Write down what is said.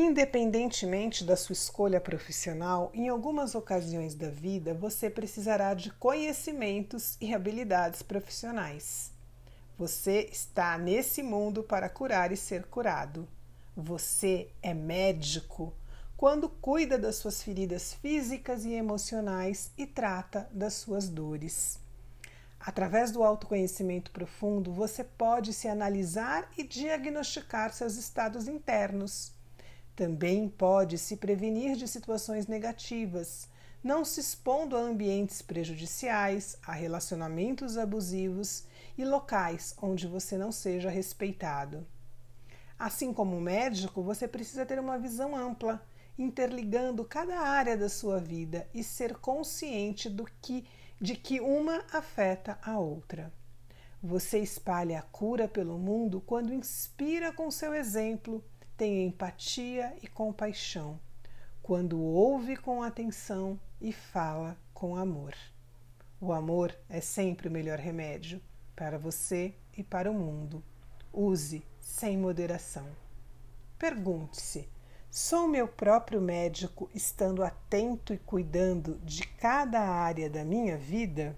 Independentemente da sua escolha profissional, em algumas ocasiões da vida você precisará de conhecimentos e habilidades profissionais. Você está nesse mundo para curar e ser curado. Você é médico quando cuida das suas feridas físicas e emocionais e trata das suas dores. Através do autoconhecimento profundo, você pode se analisar e diagnosticar seus estados internos. Também pode se prevenir de situações negativas, não se expondo a ambientes prejudiciais, a relacionamentos abusivos e locais onde você não seja respeitado. Assim como médico, você precisa ter uma visão ampla interligando cada área da sua vida e ser consciente do que de que uma afeta a outra. Você espalha a cura pelo mundo quando inspira com seu exemplo, tem empatia e compaixão, quando ouve com atenção e fala com amor. O amor é sempre o melhor remédio para você e para o mundo. Use sem moderação. Pergunte-se: Sou meu próprio médico, estando atento e cuidando de cada área da minha vida?